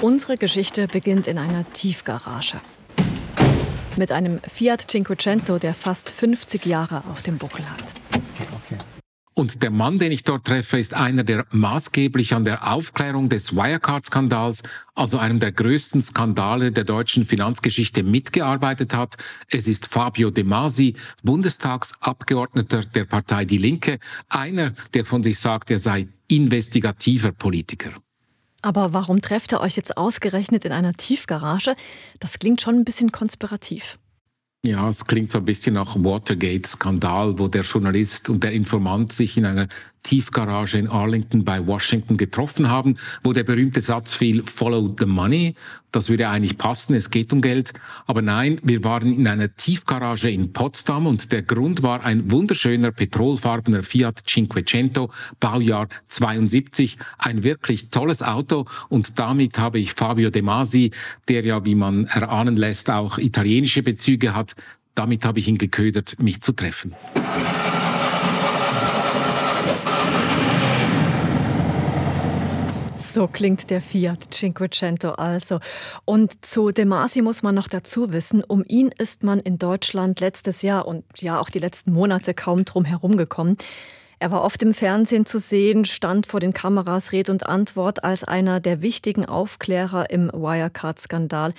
Unsere Geschichte beginnt in einer Tiefgarage. Mit einem Fiat Cinquecento, der fast 50 Jahre auf dem Buckel hat. Und der Mann, den ich dort treffe, ist einer, der maßgeblich an der Aufklärung des Wirecard-Skandals, also einem der größten Skandale der deutschen Finanzgeschichte, mitgearbeitet hat. Es ist Fabio De Masi, Bundestagsabgeordneter der Partei Die Linke, einer, der von sich sagt, er sei investigativer Politiker. Aber warum trefft ihr euch jetzt ausgerechnet in einer Tiefgarage? Das klingt schon ein bisschen konspirativ. Ja, es klingt so ein bisschen nach Watergate-Skandal, wo der Journalist und der Informant sich in einer Tiefgarage in Arlington bei Washington getroffen haben, wo der berühmte Satz fiel, Follow the Money. Das würde eigentlich passen, es geht um Geld. Aber nein, wir waren in einer Tiefgarage in Potsdam und der Grund war ein wunderschöner petrolfarbener Fiat Cinquecento, Baujahr 72. Ein wirklich tolles Auto und damit habe ich Fabio De Masi, der ja, wie man erahnen lässt, auch italienische Bezüge hat, damit habe ich ihn geködert, mich zu treffen. So klingt der Fiat Cinquecento also. Und zu De Masi muss man noch dazu wissen, um ihn ist man in Deutschland letztes Jahr und ja auch die letzten Monate kaum drum herum gekommen. Er war oft im Fernsehen zu sehen, stand vor den Kameras Red und Antwort als einer der wichtigen Aufklärer im Wirecard-Skandal.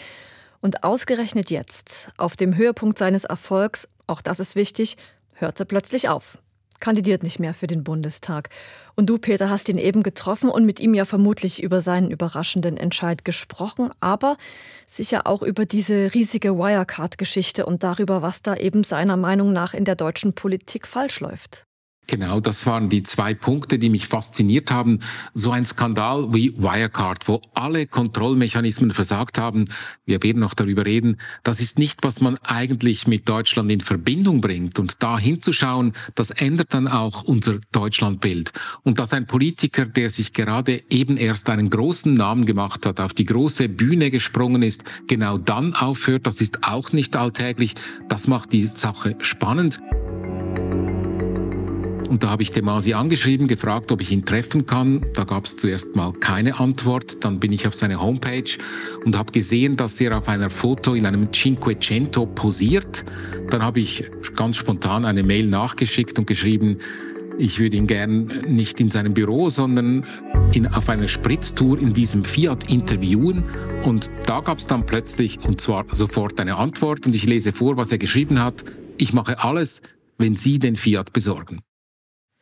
Und ausgerechnet jetzt, auf dem Höhepunkt seines Erfolgs, auch das ist wichtig, hörte plötzlich auf kandidiert nicht mehr für den Bundestag. Und du, Peter, hast ihn eben getroffen und mit ihm ja vermutlich über seinen überraschenden Entscheid gesprochen, aber sicher auch über diese riesige Wirecard-Geschichte und darüber, was da eben seiner Meinung nach in der deutschen Politik falsch läuft. Genau, das waren die zwei Punkte, die mich fasziniert haben. So ein Skandal wie Wirecard, wo alle Kontrollmechanismen versagt haben, wir werden noch darüber reden, das ist nicht, was man eigentlich mit Deutschland in Verbindung bringt. Und da hinzuschauen, das ändert dann auch unser Deutschlandbild. Und dass ein Politiker, der sich gerade eben erst einen großen Namen gemacht hat, auf die große Bühne gesprungen ist, genau dann aufhört, das ist auch nicht alltäglich. Das macht die Sache spannend. Und da habe ich Demasi angeschrieben, gefragt, ob ich ihn treffen kann. Da gab es zuerst mal keine Antwort. Dann bin ich auf seine Homepage und habe gesehen, dass er auf einer Foto in einem Cinquecento posiert. Dann habe ich ganz spontan eine Mail nachgeschickt und geschrieben, ich würde ihn gern nicht in seinem Büro, sondern in, auf einer Spritztour in diesem Fiat interviewen. Und da gab es dann plötzlich, und zwar sofort eine Antwort. Und ich lese vor, was er geschrieben hat. Ich mache alles, wenn Sie den Fiat besorgen.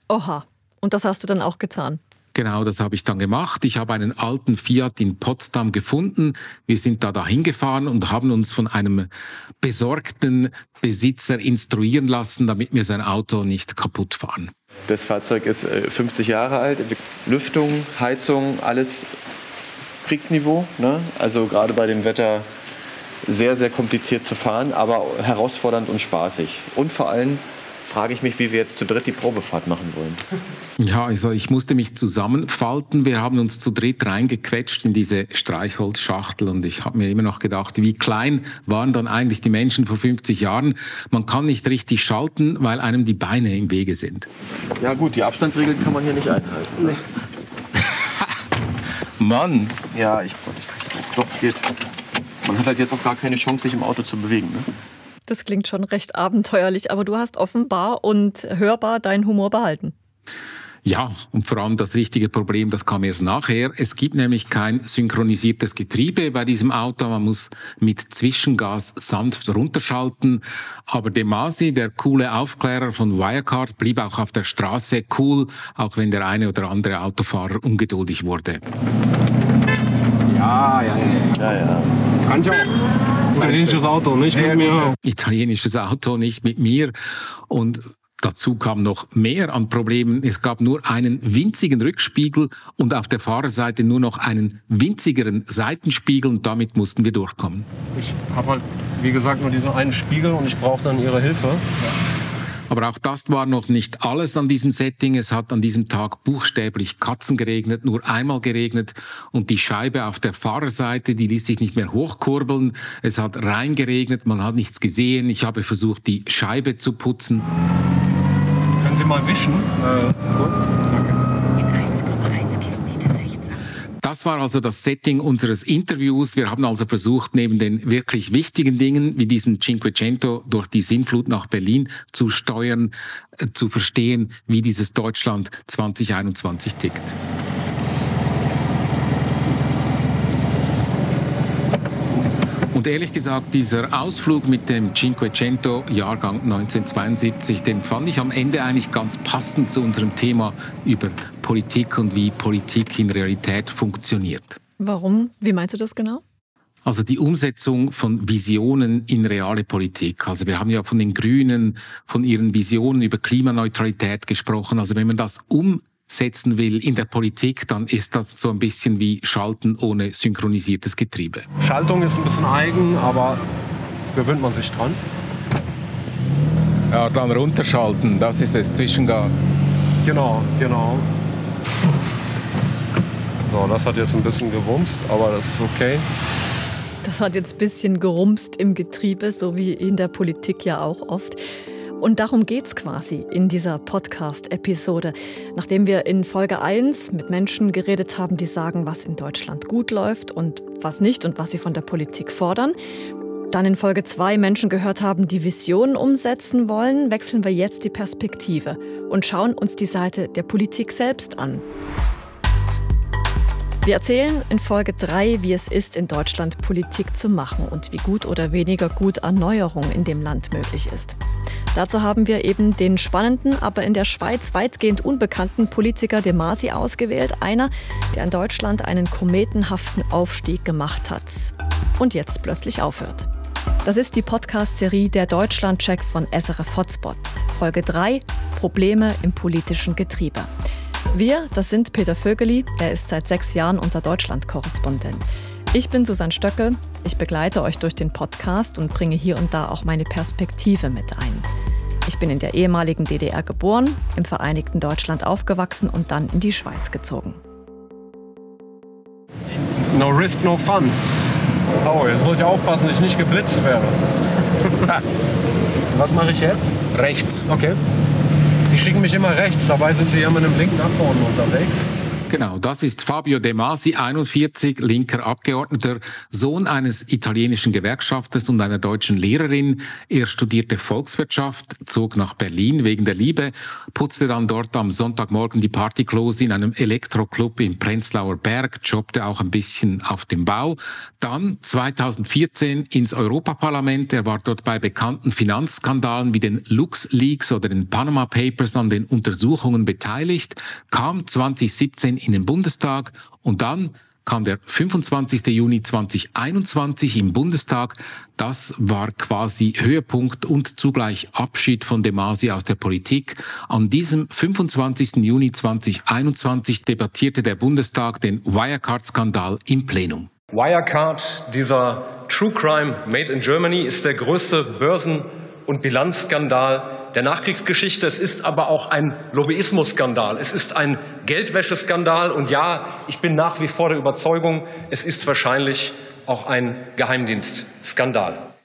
Oha, und das hast du dann auch getan? Genau, das habe ich dann gemacht. Ich habe einen alten Fiat in Potsdam gefunden. Wir sind da dahin gefahren und haben uns von einem besorgten Besitzer instruieren lassen, damit wir sein Auto nicht kaputt fahren. Das Fahrzeug ist 50 äh, Jahre alt. Lüftung, Heizung, alles Kriegsniveau. Ne? Also gerade bei dem Wetter sehr, sehr kompliziert zu fahren, aber herausfordernd und spaßig. Und vor allem frage ich mich, wie wir jetzt zu dritt die Probefahrt machen wollen. Ja, also ich musste mich zusammenfalten. Wir haben uns zu dritt reingequetscht in diese Streichholzschachtel und ich habe mir immer noch gedacht, wie klein waren dann eigentlich die Menschen vor 50 Jahren. Man kann nicht richtig schalten, weil einem die Beine im Wege sind. Ja gut, die Abstandsregeln kann man hier nicht einhalten. Ne? Mann! Ja, ich, ich krieg das doch geht. Man hat halt jetzt auch gar keine Chance, sich im Auto zu bewegen. Ne? Das klingt schon recht abenteuerlich, aber du hast offenbar und hörbar deinen Humor behalten. Ja, und vor allem das richtige Problem, das kam erst nachher. Es gibt nämlich kein synchronisiertes Getriebe bei diesem Auto. Man muss mit Zwischengas sanft runterschalten. Aber Demasi, der coole Aufklärer von Wirecard, blieb auch auf der Straße cool, auch wenn der eine oder andere Autofahrer ungeduldig wurde. Ja, ja, ja. ja, ja. Kann ich auch. Italienisches Auto, nicht mit mir. Italienisches Auto, nicht mit mir. Und Dazu kam noch mehr an Problemen. Es gab nur einen winzigen Rückspiegel und auf der Fahrerseite nur noch einen winzigeren Seitenspiegel und damit mussten wir durchkommen. Ich habe halt, wie gesagt, nur diesen einen Spiegel und ich brauche dann Ihre Hilfe. Ja. Aber auch das war noch nicht alles an diesem Setting. Es hat an diesem Tag buchstäblich Katzen geregnet, nur einmal geregnet und die Scheibe auf der Fahrerseite, die ließ sich nicht mehr hochkurbeln. Es hat reingeregnet, man hat nichts gesehen. Ich habe versucht, die Scheibe zu putzen. Können Sie mal wischen. Äh, kurz. Das war also das Setting unseres Interviews. Wir haben also versucht, neben den wirklich wichtigen Dingen wie diesen Cinquecento durch die Sinnflut nach Berlin zu steuern, äh, zu verstehen, wie dieses Deutschland 2021 tickt. Und ehrlich gesagt, dieser Ausflug mit dem Cinquecento Jahrgang 1972, den fand ich am Ende eigentlich ganz passend zu unserem Thema über Politik und wie Politik in Realität funktioniert. Warum? Wie meinst du das genau? Also die Umsetzung von Visionen in reale Politik. Also wir haben ja von den Grünen, von ihren Visionen über Klimaneutralität gesprochen. Also wenn man das um setzen will in der Politik, dann ist das so ein bisschen wie Schalten ohne synchronisiertes Getriebe. Schaltung ist ein bisschen eigen, aber gewöhnt man sich dran. Ja, dann runterschalten, das ist das Zwischengas. Genau, genau. So, das hat jetzt ein bisschen gewumst, aber das ist okay. Das hat jetzt ein bisschen gerumst im Getriebe, so wie in der Politik ja auch oft. Und darum geht es quasi in dieser Podcast-Episode. Nachdem wir in Folge 1 mit Menschen geredet haben, die sagen, was in Deutschland gut läuft und was nicht und was sie von der Politik fordern, dann in Folge 2 Menschen gehört haben, die Visionen umsetzen wollen, wechseln wir jetzt die Perspektive und schauen uns die Seite der Politik selbst an. Wir erzählen in Folge 3, wie es ist, in Deutschland Politik zu machen und wie gut oder weniger gut Erneuerung in dem Land möglich ist. Dazu haben wir eben den spannenden, aber in der Schweiz weitgehend unbekannten Politiker De Masi ausgewählt. Einer, der in Deutschland einen kometenhaften Aufstieg gemacht hat und jetzt plötzlich aufhört. Das ist die Podcast-Serie Der Deutschland-Check von SRF Hotspot. Folge 3: Probleme im politischen Getriebe. Wir, das sind Peter Vögeli, er ist seit sechs Jahren unser Deutschland-Korrespondent. Ich bin Susanne Stöckel, ich begleite euch durch den Podcast und bringe hier und da auch meine Perspektive mit ein. Ich bin in der ehemaligen DDR geboren, im Vereinigten Deutschland aufgewachsen und dann in die Schweiz gezogen. No risk, no fun. Oh, jetzt muss ich aufpassen, dass ich nicht geblitzt werde. Was mache ich jetzt? Rechts. Okay. Sie schicken mich immer rechts, dabei sind Sie immer mit einem linken Abgeordneten unterwegs. Genau, das ist Fabio De Masi, 41, linker Abgeordneter, Sohn eines italienischen Gewerkschafters und einer deutschen Lehrerin. Er studierte Volkswirtschaft, zog nach Berlin wegen der Liebe, putzte dann dort am Sonntagmorgen die Partyklose in einem Elektroclub im Prenzlauer Berg, jobbte auch ein bisschen auf dem Bau. Dann 2014 ins Europaparlament. Er war dort bei bekannten Finanzskandalen wie den LuxLeaks oder den Panama Papers an den Untersuchungen beteiligt, kam 2017 in den Bundestag und dann kam der 25. Juni 2021 im Bundestag. Das war quasi Höhepunkt und zugleich Abschied von Demasi aus der Politik. An diesem 25. Juni 2021 debattierte der Bundestag den Wirecard-Skandal im Plenum. Wirecard, dieser True Crime Made in Germany, ist der größte Börsen- und Bilanzskandal der Nachkriegsgeschichte. Es ist aber auch ein Lobbyismusskandal. Es ist ein Geldwäscheskandal. Und ja, ich bin nach wie vor der Überzeugung, es ist wahrscheinlich auch ein Geheimdienstskandal.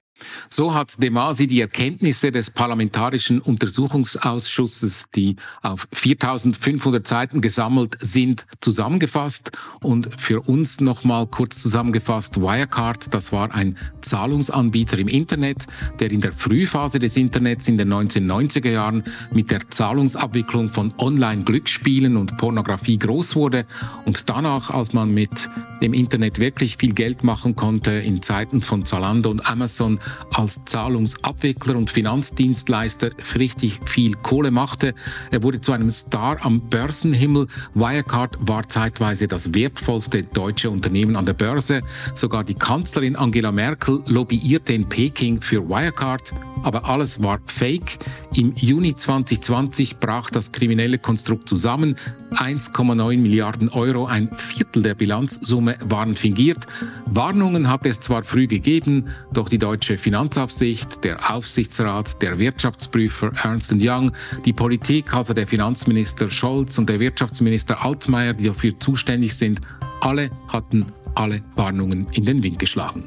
So hat De Masi die Erkenntnisse des Parlamentarischen Untersuchungsausschusses, die auf 4500 Seiten gesammelt sind, zusammengefasst. Und für uns nochmal kurz zusammengefasst, Wirecard, das war ein Zahlungsanbieter im Internet, der in der Frühphase des Internets in den 1990er Jahren mit der Zahlungsabwicklung von Online-Glücksspielen und Pornografie groß wurde und danach, als man mit dem Internet wirklich viel Geld machen konnte, in Zeiten von Zalando und Amazon, als Zahlungsabwickler und Finanzdienstleister richtig viel Kohle machte. Er wurde zu einem Star am Börsenhimmel. Wirecard war zeitweise das wertvollste deutsche Unternehmen an der Börse. Sogar die Kanzlerin Angela Merkel lobbyierte in Peking für Wirecard. Aber alles war fake. Im Juni 2020 brach das kriminelle Konstrukt zusammen. 1,9 Milliarden Euro, ein Viertel der Bilanzsumme waren fingiert. Warnungen hat es zwar früh gegeben, doch die deutsche Finanzaufsicht, der Aufsichtsrat, der Wirtschaftsprüfer Ernst Young, die Politik, also der Finanzminister Scholz und der Wirtschaftsminister Altmaier, die dafür zuständig sind, alle hatten alle Warnungen in den Wind geschlagen.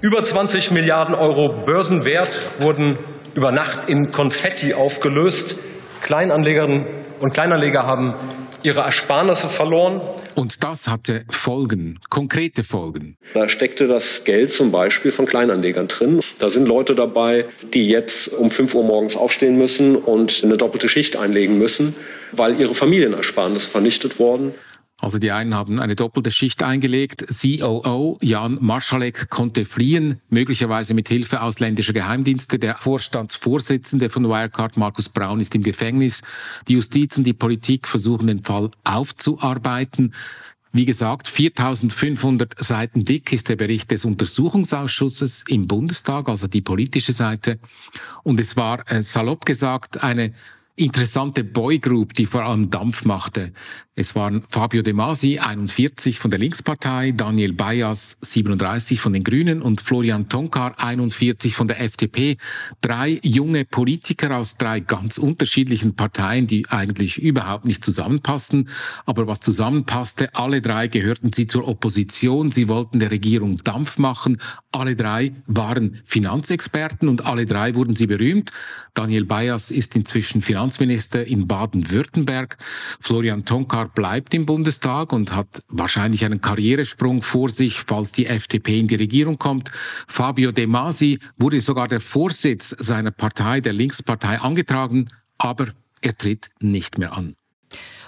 Über 20 Milliarden Euro Börsenwert wurden über Nacht in Konfetti aufgelöst. Kleinanlegerinnen und Kleinanleger haben ihre Ersparnisse verloren. Und das hatte Folgen, konkrete Folgen. Da steckte das Geld zum Beispiel von Kleinanlegern drin. Da sind Leute dabei, die jetzt um 5 Uhr morgens aufstehen müssen und eine doppelte Schicht einlegen müssen, weil ihre Familienersparnisse vernichtet wurden. Also die einen haben eine doppelte Schicht eingelegt. COO Jan Marschalek konnte fliehen, möglicherweise mit Hilfe ausländischer Geheimdienste. Der Vorstandsvorsitzende von Wirecard, Markus Braun, ist im Gefängnis. Die Justiz und die Politik versuchen den Fall aufzuarbeiten. Wie gesagt, 4500 Seiten dick ist der Bericht des Untersuchungsausschusses im Bundestag, also die politische Seite. Und es war, äh, salopp gesagt, eine interessante Boygroup, die vor allem Dampf machte. Es waren Fabio De Masi, 41 von der Linkspartei, Daniel Bayas, 37 von den Grünen und Florian Tonkar, 41 von der FDP. Drei junge Politiker aus drei ganz unterschiedlichen Parteien, die eigentlich überhaupt nicht zusammenpassen. Aber was zusammenpasste, alle drei gehörten sie zur Opposition. Sie wollten der Regierung Dampf machen. Alle drei waren Finanzexperten und alle drei wurden sie berühmt. Daniel Bayas ist inzwischen Finanzminister in Baden-Württemberg. Florian Tonkar bleibt im Bundestag und hat wahrscheinlich einen Karrieresprung vor sich, falls die FDP in die Regierung kommt. Fabio De Masi wurde sogar der Vorsitz seiner Partei, der Linkspartei, angetragen, aber er tritt nicht mehr an.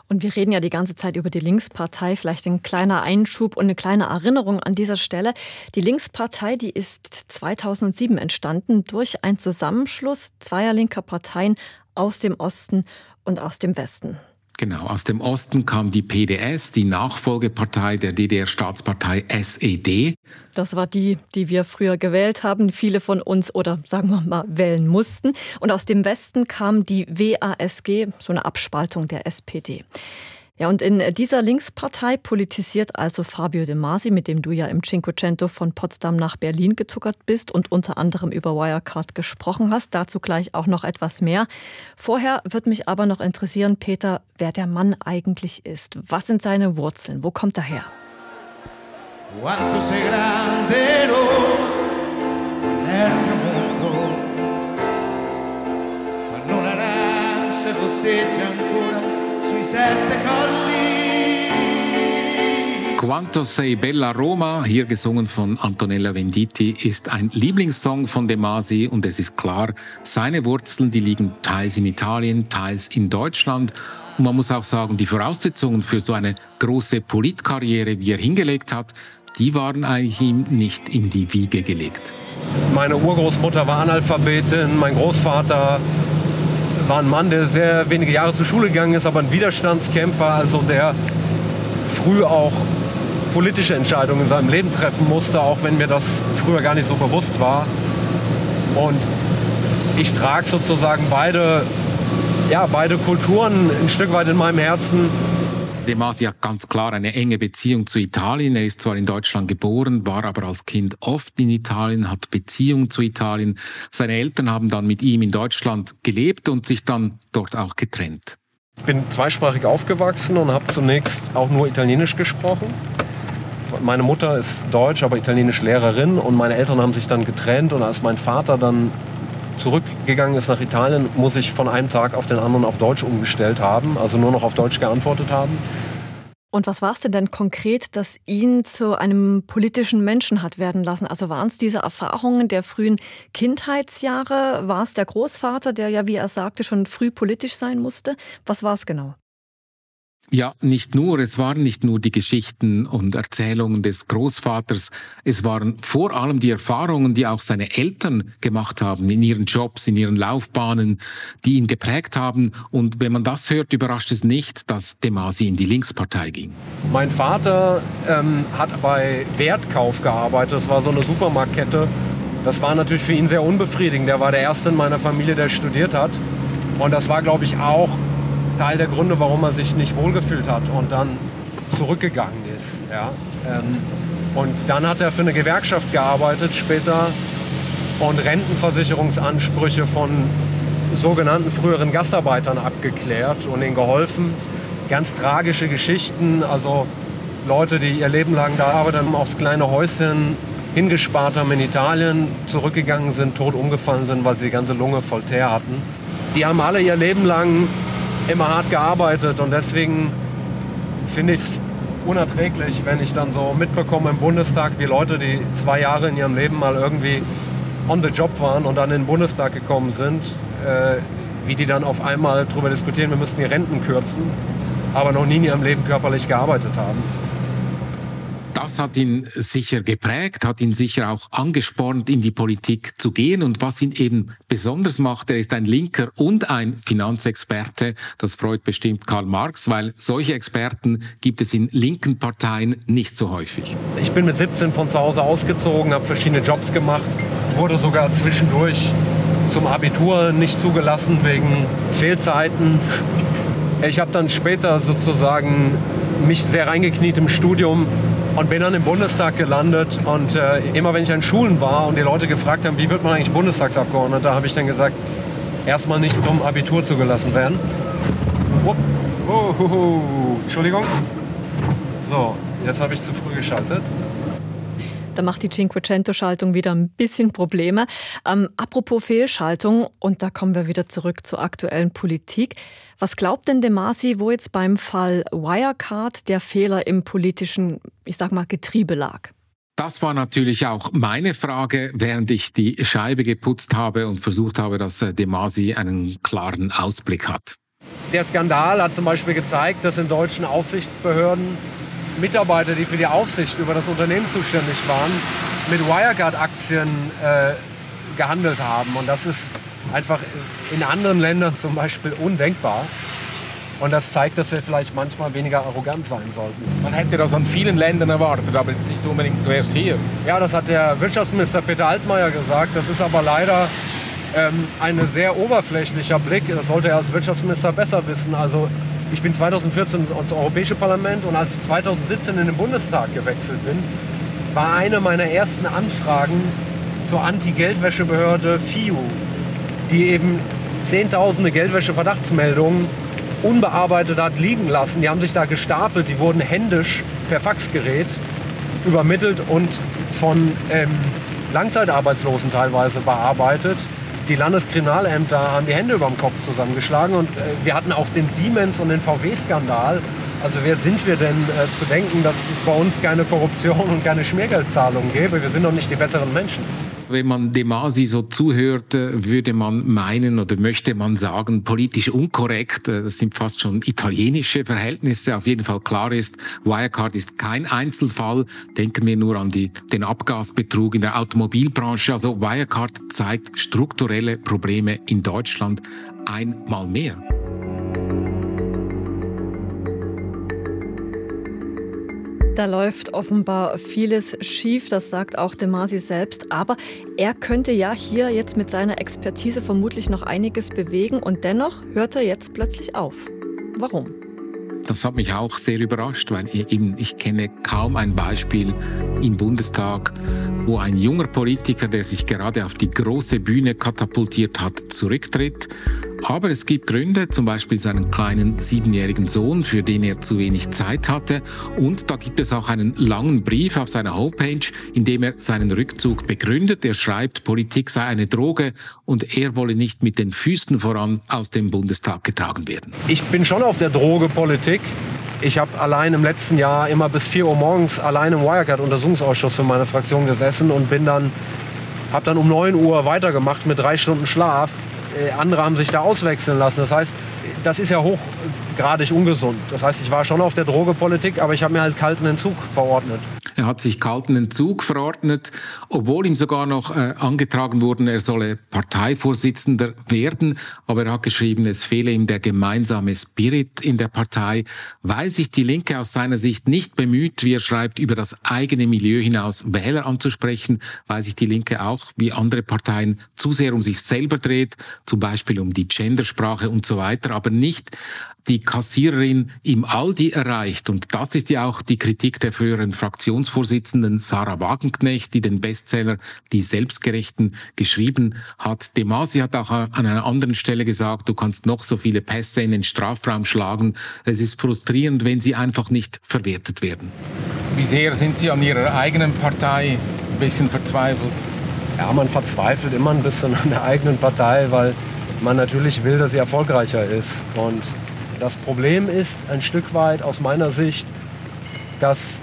Und wir reden ja die ganze Zeit über die Linkspartei. Vielleicht ein kleiner Einschub und eine kleine Erinnerung an dieser Stelle. Die Linkspartei, die ist 2007 entstanden durch einen Zusammenschluss zweier linker Parteien aus dem Osten und aus dem Westen. Genau, aus dem Osten kam die PDS, die Nachfolgepartei der DDR-Staatspartei SED. Das war die, die wir früher gewählt haben, viele von uns oder sagen wir mal wählen mussten. Und aus dem Westen kam die WASG, so eine Abspaltung der SPD. Ja, und in dieser Linkspartei politisiert also Fabio De Masi, mit dem du ja im Cinquecento von Potsdam nach Berlin getuckert bist und unter anderem über Wirecard gesprochen hast. Dazu gleich auch noch etwas mehr. Vorher wird mich aber noch interessieren, Peter, wer der Mann eigentlich ist. Was sind seine Wurzeln? Wo kommt er her? Quanto Quanto sei bella Roma, hier gesungen von Antonella Venditti, ist ein Lieblingssong von De Masi und es ist klar, seine Wurzeln, die liegen teils in Italien, teils in Deutschland. Und man muss auch sagen, die Voraussetzungen für so eine große Politkarriere, wie er hingelegt hat, die waren eigentlich ihm nicht in die Wiege gelegt. Meine Urgroßmutter war Analphabetin, mein Großvater war ein Mann, der sehr wenige Jahre zur Schule gegangen ist, aber ein Widerstandskämpfer, also der früh auch politische Entscheidungen in seinem Leben treffen musste, auch wenn mir das früher gar nicht so bewusst war. Und ich trage sozusagen beide, ja, beide Kulturen ein Stück weit in meinem Herzen. De Masi hat ganz klar eine enge Beziehung zu Italien. Er ist zwar in Deutschland geboren, war aber als Kind oft in Italien, hat Beziehung zu Italien. Seine Eltern haben dann mit ihm in Deutschland gelebt und sich dann dort auch getrennt. Ich bin zweisprachig aufgewachsen und habe zunächst auch nur Italienisch gesprochen. Meine Mutter ist Deutsch, aber Italienisch Lehrerin und meine Eltern haben sich dann getrennt und als mein Vater dann zurückgegangen ist nach Italien, muss ich von einem Tag auf den anderen auf Deutsch umgestellt haben, also nur noch auf Deutsch geantwortet haben. Und was war es denn denn konkret, das ihn zu einem politischen Menschen hat werden lassen? Also waren es diese Erfahrungen der frühen Kindheitsjahre? War es der Großvater, der ja, wie er sagte, schon früh politisch sein musste? Was war es genau? Ja, nicht nur, es waren nicht nur die Geschichten und Erzählungen des Großvaters, es waren vor allem die Erfahrungen, die auch seine Eltern gemacht haben in ihren Jobs, in ihren Laufbahnen, die ihn geprägt haben. Und wenn man das hört, überrascht es nicht, dass Demasi in die Linkspartei ging. Mein Vater ähm, hat bei Wertkauf gearbeitet, das war so eine Supermarktkette. Das war natürlich für ihn sehr unbefriedigend. Er war der Erste in meiner Familie, der studiert hat. Und das war, glaube ich, auch Teil der Gründe, warum er sich nicht wohlgefühlt hat und dann zurückgegangen ist. Ja. Ähm, und dann hat er für eine Gewerkschaft gearbeitet später und Rentenversicherungsansprüche von sogenannten früheren Gastarbeitern abgeklärt und ihnen geholfen. Ganz tragische Geschichten, also Leute, die ihr Leben lang da arbeiten, aufs kleine Häuschen hingespart haben in Italien, zurückgegangen sind, tot umgefallen sind, weil sie die ganze Lunge voll Teer hatten. Die haben alle ihr Leben lang immer hart gearbeitet und deswegen finde ich es unerträglich, wenn ich dann so mitbekomme im Bundestag, wie Leute, die zwei Jahre in ihrem Leben mal irgendwie on the job waren und dann in den Bundestag gekommen sind, äh, wie die dann auf einmal darüber diskutieren, wir müssen die Renten kürzen, aber noch nie in ihrem Leben körperlich gearbeitet haben das hat ihn sicher geprägt, hat ihn sicher auch angespornt, in die Politik zu gehen. Und was ihn eben besonders macht, er ist ein Linker und ein Finanzexperte. Das freut bestimmt Karl Marx, weil solche Experten gibt es in linken Parteien nicht so häufig. Ich bin mit 17 von zu Hause ausgezogen, habe verschiedene Jobs gemacht, wurde sogar zwischendurch zum Abitur nicht zugelassen wegen Fehlzeiten. Ich habe dann später sozusagen mich sehr reingekniet im Studium und bin dann im Bundestag gelandet. Und äh, immer wenn ich an Schulen war und die Leute gefragt haben, wie wird man eigentlich Bundestagsabgeordneter, habe ich dann gesagt, erstmal nicht zum Abitur zugelassen werden. Oh, oh. Entschuldigung. So, jetzt habe ich zu früh geschaltet. Da macht die Cinquecento-Schaltung wieder ein bisschen Probleme. Ähm, apropos Fehlschaltung, und da kommen wir wieder zurück zur aktuellen Politik. Was glaubt denn De Masi, wo jetzt beim Fall Wirecard der Fehler im politischen, ich sag mal, Getriebe lag? Das war natürlich auch meine Frage, während ich die Scheibe geputzt habe und versucht habe, dass äh, De Masi einen klaren Ausblick hat. Der Skandal hat zum Beispiel gezeigt, dass in deutschen Aufsichtsbehörden Mitarbeiter, die für die Aufsicht über das Unternehmen zuständig waren, mit Wirecard-Aktien äh, gehandelt haben. Und das ist einfach in anderen Ländern zum Beispiel undenkbar. Und das zeigt, dass wir vielleicht manchmal weniger arrogant sein sollten. Man hätte das an vielen Ländern erwartet, aber jetzt nicht unbedingt zuerst hier. Ja, das hat der Wirtschaftsminister Peter Altmaier gesagt. Das ist aber leider ähm, ein sehr oberflächlicher Blick. Das sollte er als Wirtschaftsminister besser wissen. Also ich bin 2014 ins Europäische Parlament und als ich 2017 in den Bundestag gewechselt bin, war eine meiner ersten Anfragen zur Anti-Geldwäschebehörde FIU, die eben zehntausende Geldwäsche-Verdachtsmeldungen unbearbeitet hat liegen lassen. Die haben sich da gestapelt, die wurden händisch per Faxgerät übermittelt und von ähm, Langzeitarbeitslosen teilweise bearbeitet die Landeskriminalämter haben die Hände über dem Kopf zusammengeschlagen und äh, wir hatten auch den Siemens- und den VW-Skandal. Also wer sind wir denn äh, zu denken, dass es bei uns keine Korruption und keine Schmiergeldzahlungen gäbe? Wir sind doch nicht die besseren Menschen. Wenn man Demasi so zuhört, würde man meinen oder möchte man sagen, politisch unkorrekt. Das sind fast schon italienische Verhältnisse. Auf jeden Fall klar ist, Wirecard ist kein Einzelfall. Denken wir nur an die, den Abgasbetrug in der Automobilbranche. Also Wirecard zeigt strukturelle Probleme in Deutschland einmal mehr. Da läuft offenbar vieles schief, das sagt auch Demasi selbst. Aber er könnte ja hier jetzt mit seiner Expertise vermutlich noch einiges bewegen und dennoch hört er jetzt plötzlich auf. Warum? Das hat mich auch sehr überrascht, weil ich, ich kenne kaum ein Beispiel im Bundestag, wo ein junger Politiker, der sich gerade auf die große Bühne katapultiert hat, zurücktritt aber es gibt Gründe, zum Beispiel seinen kleinen siebenjährigen Sohn, für den er zu wenig Zeit hatte. Und da gibt es auch einen langen Brief auf seiner Homepage, in dem er seinen Rückzug begründet. Er schreibt, Politik sei eine Droge und er wolle nicht mit den Füßen voran aus dem Bundestag getragen werden. Ich bin schon auf der Droge Politik. Ich habe allein im letzten Jahr immer bis 4 Uhr morgens allein im Wirecard-Untersuchungsausschuss für meine Fraktion gesessen und bin dann, habe dann um 9 Uhr weitergemacht mit drei Stunden Schlaf andere haben sich da auswechseln lassen. Das heißt, das ist ja hochgradig ungesund. Das heißt, ich war schon auf der Drogepolitik, aber ich habe mir halt kalten Entzug verordnet. Hat sich kalten Entzug verordnet, obwohl ihm sogar noch äh, angetragen wurde, er solle Parteivorsitzender werden. Aber er hat geschrieben, es fehle ihm der gemeinsame Spirit in der Partei, weil sich die Linke aus seiner Sicht nicht bemüht, wie er schreibt, über das eigene Milieu hinaus Wähler anzusprechen, weil sich die Linke auch wie andere Parteien zu sehr um sich selber dreht, zum Beispiel um die Gendersprache und so weiter, aber nicht die Kassiererin im Aldi erreicht. Und das ist ja auch die Kritik der früheren Fraktionsvorsitzenden Sarah Wagenknecht, die den Bestseller Die Selbstgerechten geschrieben hat. Demasi hat auch an einer anderen Stelle gesagt, du kannst noch so viele Pässe in den Strafraum schlagen. Es ist frustrierend, wenn sie einfach nicht verwertet werden. Wie sehr sind Sie an Ihrer eigenen Partei ein bisschen verzweifelt? Ja, man verzweifelt immer ein bisschen an der eigenen Partei, weil man natürlich will, dass sie erfolgreicher ist. Und Das Problem ist ein Stück weit aus meiner Sicht, dass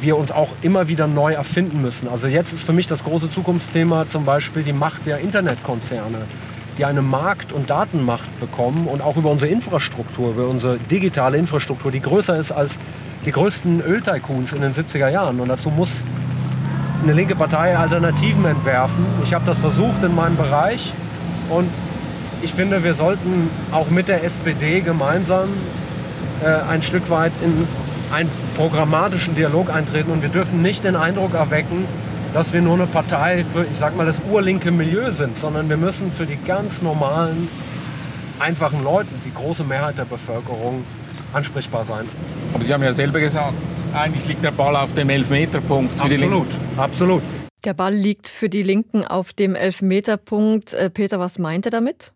wir uns auch immer wieder neu erfinden müssen. Also jetzt ist für mich das große Zukunftsthema zum Beispiel die Macht der Internetkonzerne, die eine Markt- und Datenmacht bekommen und auch über unsere Infrastruktur, über unsere digitale Infrastruktur, die größer ist als die größten Öltycoons in den 70er Jahren. Und dazu muss eine linke Partei Alternativen entwerfen. Ich habe das versucht in meinem Bereich und ich finde, wir sollten auch mit der SPD gemeinsam äh, ein Stück weit in einen programmatischen Dialog eintreten und wir dürfen nicht den Eindruck erwecken, dass wir nur eine Partei für, ich sag mal, das urlinke Milieu sind, sondern wir müssen für die ganz normalen, einfachen Leute, die große Mehrheit der Bevölkerung, ansprechbar sein. Aber Sie haben ja selber gesagt, eigentlich liegt der Ball auf dem Elfmeterpunkt für absolut, die Absolut. Der Ball liegt für die Linken auf dem Elfmeterpunkt. Äh, Peter, was meint er damit?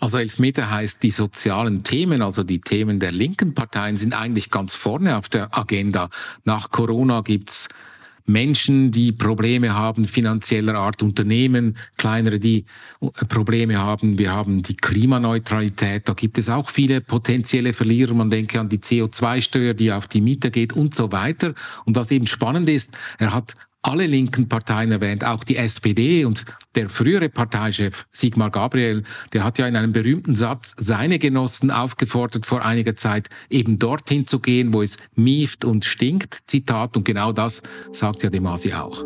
Also Elfmeter heißt, die sozialen Themen, also die Themen der linken Parteien sind eigentlich ganz vorne auf der Agenda. Nach Corona gibt's Menschen, die Probleme haben, finanzieller Art, Unternehmen, kleinere, die äh, Probleme haben. Wir haben die Klimaneutralität, da gibt es auch viele potenzielle Verlierer. Man denke an die CO2-Steuer, die auf die Mieter geht und so weiter. Und was eben spannend ist, er hat alle linken Parteien erwähnt, auch die SPD und der frühere Parteichef Sigmar Gabriel, der hat ja in einem berühmten Satz seine Genossen aufgefordert, vor einiger Zeit eben dorthin zu gehen, wo es mieft und stinkt, Zitat, und genau das sagt ja Demasi auch.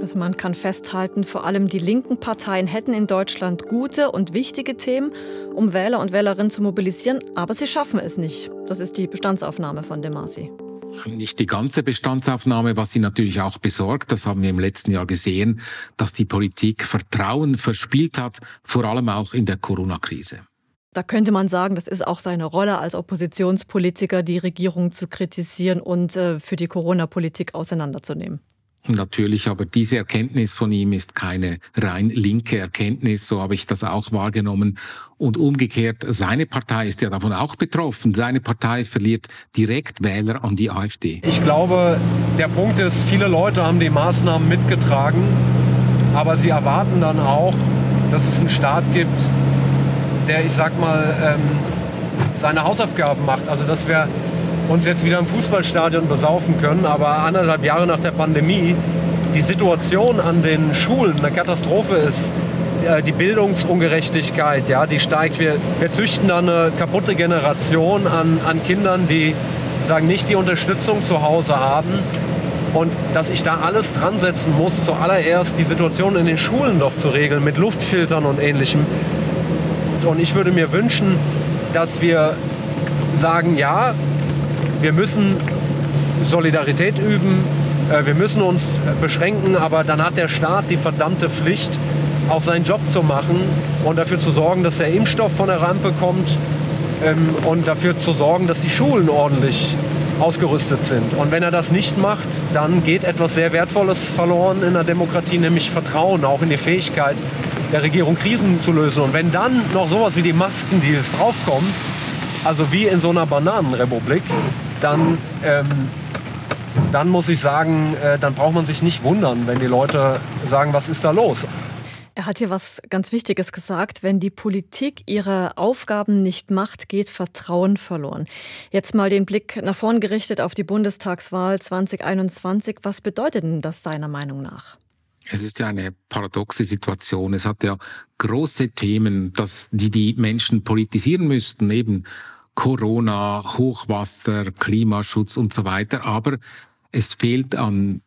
Also man kann festhalten, vor allem die linken Parteien hätten in Deutschland gute und wichtige Themen, um Wähler und Wählerinnen zu mobilisieren, aber sie schaffen es nicht. Das ist die Bestandsaufnahme von Demasi nicht die ganze Bestandsaufnahme, was sie natürlich auch besorgt, das haben wir im letzten Jahr gesehen, dass die Politik Vertrauen verspielt hat, vor allem auch in der Corona-Krise. Da könnte man sagen, das ist auch seine Rolle als Oppositionspolitiker, die Regierung zu kritisieren und äh, für die Corona-Politik auseinanderzunehmen. Natürlich, aber diese Erkenntnis von ihm ist keine rein linke Erkenntnis, so habe ich das auch wahrgenommen. Und umgekehrt, seine Partei ist ja davon auch betroffen. Seine Partei verliert direkt Wähler an die AfD. Ich glaube, der Punkt ist, viele Leute haben die Maßnahmen mitgetragen, aber sie erwarten dann auch, dass es einen Staat gibt, der, ich sag mal, ähm, seine Hausaufgaben macht. Also, dass wir uns jetzt wieder im Fußballstadion besaufen können, aber anderthalb Jahre nach der Pandemie die Situation an den Schulen eine Katastrophe ist, äh, die Bildungsungerechtigkeit, ja, die steigt. Wir, wir züchten da eine kaputte Generation an, an Kindern, die sagen, nicht die Unterstützung zu Hause haben. Und dass ich da alles dran setzen muss, zuallererst die Situation in den Schulen doch zu regeln, mit Luftfiltern und ähnlichem. Und ich würde mir wünschen, dass wir sagen, ja, wir müssen Solidarität üben, äh, wir müssen uns beschränken, aber dann hat der Staat die verdammte Pflicht, auch seinen Job zu machen und dafür zu sorgen, dass der Impfstoff von der Rampe kommt ähm, und dafür zu sorgen, dass die Schulen ordentlich ausgerüstet sind. Und wenn er das nicht macht, dann geht etwas sehr Wertvolles verloren in der Demokratie, nämlich Vertrauen, auch in die Fähigkeit der Regierung, Krisen zu lösen. Und wenn dann noch sowas wie die Maskendeals draufkommen, also wie in so einer Bananenrepublik, dann, ähm, dann muss ich sagen, äh, dann braucht man sich nicht wundern, wenn die Leute sagen, was ist da los? Er hat hier was ganz Wichtiges gesagt. Wenn die Politik ihre Aufgaben nicht macht, geht Vertrauen verloren. Jetzt mal den Blick nach vorn gerichtet auf die Bundestagswahl 2021. Was bedeutet denn das seiner Meinung nach? Es ist ja eine paradoxe Situation. Es hat ja große Themen, dass die die Menschen politisieren müssten, eben Corona, Hochwasser, Klimaschutz und so weiter. Aber es fehlt an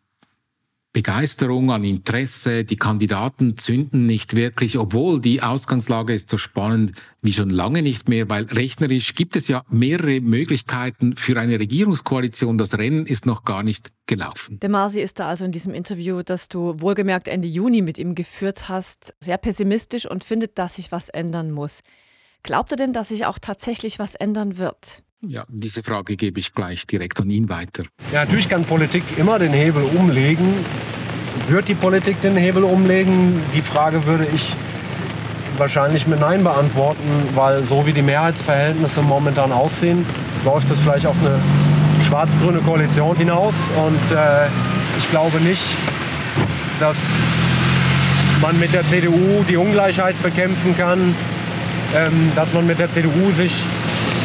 Begeisterung, an Interesse. Die Kandidaten zünden nicht wirklich, obwohl die Ausgangslage ist so spannend wie schon lange nicht mehr, weil rechnerisch gibt es ja mehrere Möglichkeiten für eine Regierungskoalition. Das Rennen ist noch gar nicht gelaufen. Der Marsi ist da also in diesem Interview, das du wohlgemerkt Ende Juni mit ihm geführt hast, sehr pessimistisch und findet, dass sich was ändern muss. Glaubt er denn, dass sich auch tatsächlich was ändern wird? Ja, diese Frage gebe ich gleich direkt an ihn weiter. Ja, natürlich kann Politik immer den Hebel umlegen. Wird die Politik den Hebel umlegen? Die Frage würde ich wahrscheinlich mit Nein beantworten, weil so wie die Mehrheitsverhältnisse momentan aussehen, läuft es vielleicht auf eine schwarz-grüne Koalition hinaus. Und äh, ich glaube nicht, dass man mit der CDU die Ungleichheit bekämpfen kann, ähm, dass man mit der CDU sich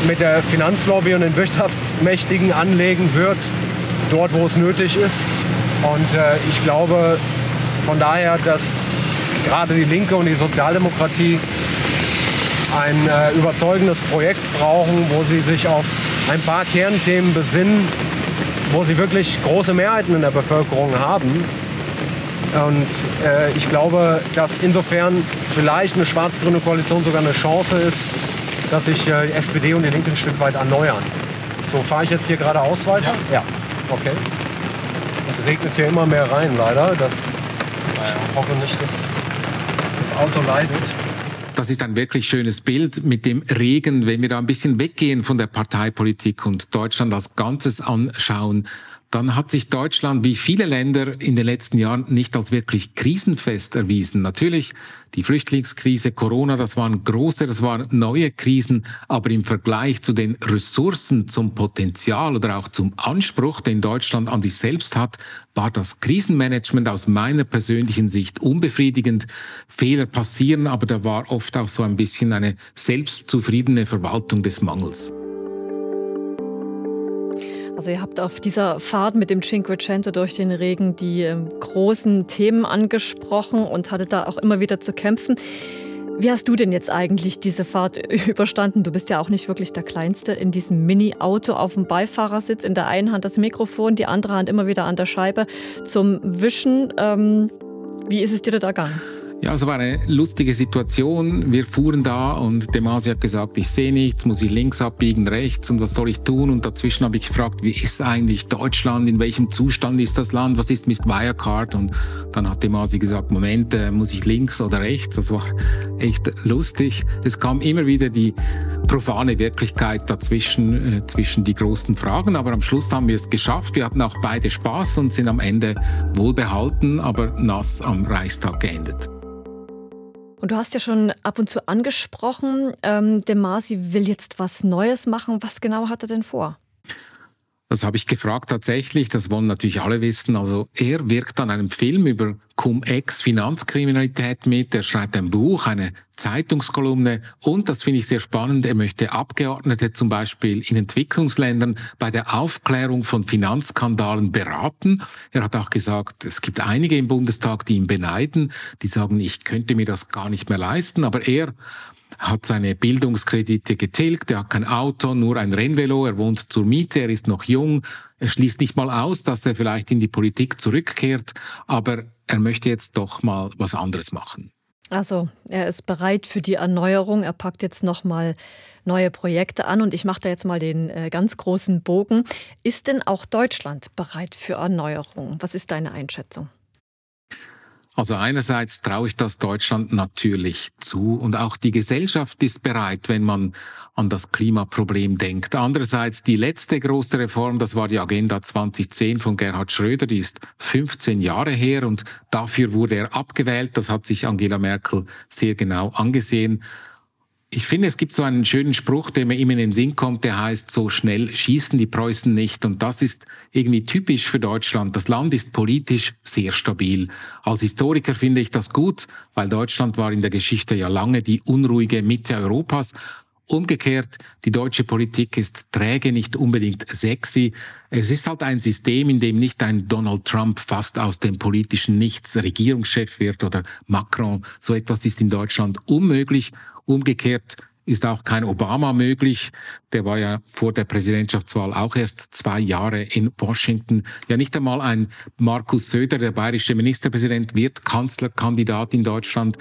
mit der Finanzlobby und den Wirtschaftsmächtigen anlegen wird, dort wo es nötig ist. Und äh, ich glaube von daher, dass gerade die Linke und die Sozialdemokratie ein äh, überzeugendes Projekt brauchen, wo sie sich auf ein paar Kernthemen besinnen, wo sie wirklich große Mehrheiten in der Bevölkerung haben. Und äh, ich glaube, dass insofern vielleicht eine schwarz-grüne Koalition sogar eine Chance ist, dass sich äh, die SPD und die Linke ein Stück weit erneuern. So, fahre ich jetzt hier geradeaus weiter? Ja. ja. Okay. Es regnet hier immer mehr rein, leider. Das, ich hoffe nicht, dass das Auto leidet. Das ist ein wirklich schönes Bild mit dem Regen, wenn wir da ein bisschen weggehen von der Parteipolitik und Deutschland als Ganzes anschauen dann hat sich Deutschland wie viele Länder in den letzten Jahren nicht als wirklich krisenfest erwiesen. Natürlich, die Flüchtlingskrise, Corona, das waren große, das waren neue Krisen, aber im Vergleich zu den Ressourcen, zum Potenzial oder auch zum Anspruch, den Deutschland an sich selbst hat, war das Krisenmanagement aus meiner persönlichen Sicht unbefriedigend. Fehler passieren, aber da war oft auch so ein bisschen eine selbstzufriedene Verwaltung des Mangels. Also ihr habt auf dieser Fahrt mit dem Cinquecento durch den Regen die äh, großen Themen angesprochen und hattet da auch immer wieder zu kämpfen. Wie hast du denn jetzt eigentlich diese Fahrt überstanden? Du bist ja auch nicht wirklich der Kleinste in diesem Mini-Auto auf dem Beifahrersitz. In der einen Hand das Mikrofon, die andere Hand immer wieder an der Scheibe zum Wischen. Ähm, wie ist es dir da gegangen? Ja, es war eine lustige Situation. Wir fuhren da und Demasi hat gesagt, ich sehe nichts, muss ich links abbiegen, rechts und was soll ich tun? Und dazwischen habe ich gefragt, wie ist eigentlich Deutschland, in welchem Zustand ist das Land, was ist mit Wirecard? Und dann hat Demasi gesagt, Moment, äh, muss ich links oder rechts? Das war echt lustig. Es kam immer wieder die profane Wirklichkeit dazwischen, äh, zwischen die großen Fragen, aber am Schluss haben wir es geschafft. Wir hatten auch beide Spaß und sind am Ende wohlbehalten, aber nass am Reichstag geendet. Und du hast ja schon ab und zu angesprochen, ähm, der Masi will jetzt was Neues machen. Was genau hat er denn vor? Das habe ich gefragt tatsächlich, das wollen natürlich alle wissen. Also er wirkt an einem Film über Cum-Ex Finanzkriminalität mit, er schreibt ein Buch, eine Zeitungskolumne. Und, das finde ich sehr spannend, er möchte Abgeordnete zum Beispiel in Entwicklungsländern bei der Aufklärung von Finanzskandalen beraten. Er hat auch gesagt, es gibt einige im Bundestag, die ihn beneiden, die sagen, ich könnte mir das gar nicht mehr leisten, aber er hat seine Bildungskredite getilgt, er hat kein Auto, nur ein Rennvelo, er wohnt zur Miete, er ist noch jung, er schließt nicht mal aus, dass er vielleicht in die Politik zurückkehrt, aber er möchte jetzt doch mal was anderes machen. Also er ist bereit für die Erneuerung. Er packt jetzt noch mal neue Projekte an und ich mache da jetzt mal den äh, ganz großen Bogen. Ist denn auch Deutschland bereit für Erneuerung? Was ist deine Einschätzung? Also einerseits traue ich das Deutschland natürlich zu und auch die Gesellschaft ist bereit, wenn man an das Klimaproblem denkt. Andererseits die letzte große Reform, das war die Agenda 2010 von Gerhard Schröder, die ist 15 Jahre her und dafür wurde er abgewählt. Das hat sich Angela Merkel sehr genau angesehen. Ich finde, es gibt so einen schönen Spruch, der mir immer in den Sinn kommt, der heißt, so schnell schießen die Preußen nicht. Und das ist irgendwie typisch für Deutschland. Das Land ist politisch sehr stabil. Als Historiker finde ich das gut, weil Deutschland war in der Geschichte ja lange die unruhige Mitte Europas. Umgekehrt, die deutsche Politik ist träge, nicht unbedingt sexy. Es ist halt ein System, in dem nicht ein Donald Trump fast aus dem politischen Nichts Regierungschef wird oder Macron. So etwas ist in Deutschland unmöglich. Umgekehrt ist auch kein Obama möglich. Der war ja vor der Präsidentschaftswahl auch erst zwei Jahre in Washington. Ja, nicht einmal ein Markus Söder, der bayerische Ministerpräsident, wird Kanzlerkandidat in Deutschland.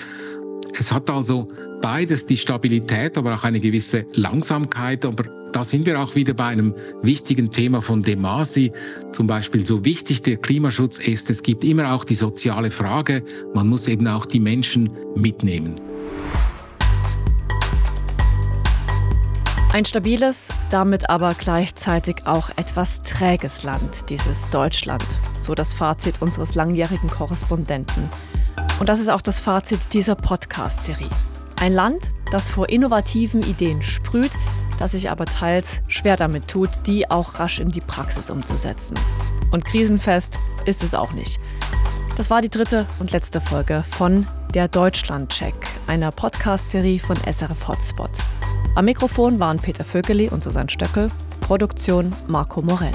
Es hat also beides die Stabilität, aber auch eine gewisse Langsamkeit. Aber da sind wir auch wieder bei einem wichtigen Thema von Demasi. Zum Beispiel, so wichtig der Klimaschutz ist, es gibt immer auch die soziale Frage. Man muss eben auch die Menschen mitnehmen. Ein stabiles, damit aber gleichzeitig auch etwas träges Land, dieses Deutschland. So das Fazit unseres langjährigen Korrespondenten. Und das ist auch das Fazit dieser Podcast-Serie. Ein Land, das vor innovativen Ideen sprüht, das sich aber teils schwer damit tut, die auch rasch in die Praxis umzusetzen. Und krisenfest ist es auch nicht. Das war die dritte und letzte Folge von der Deutschland-Check einer Podcast-Serie von SRF Hotspot. Am Mikrofon waren Peter Vögeli und Susanne Stöckel, Produktion Marco Morell.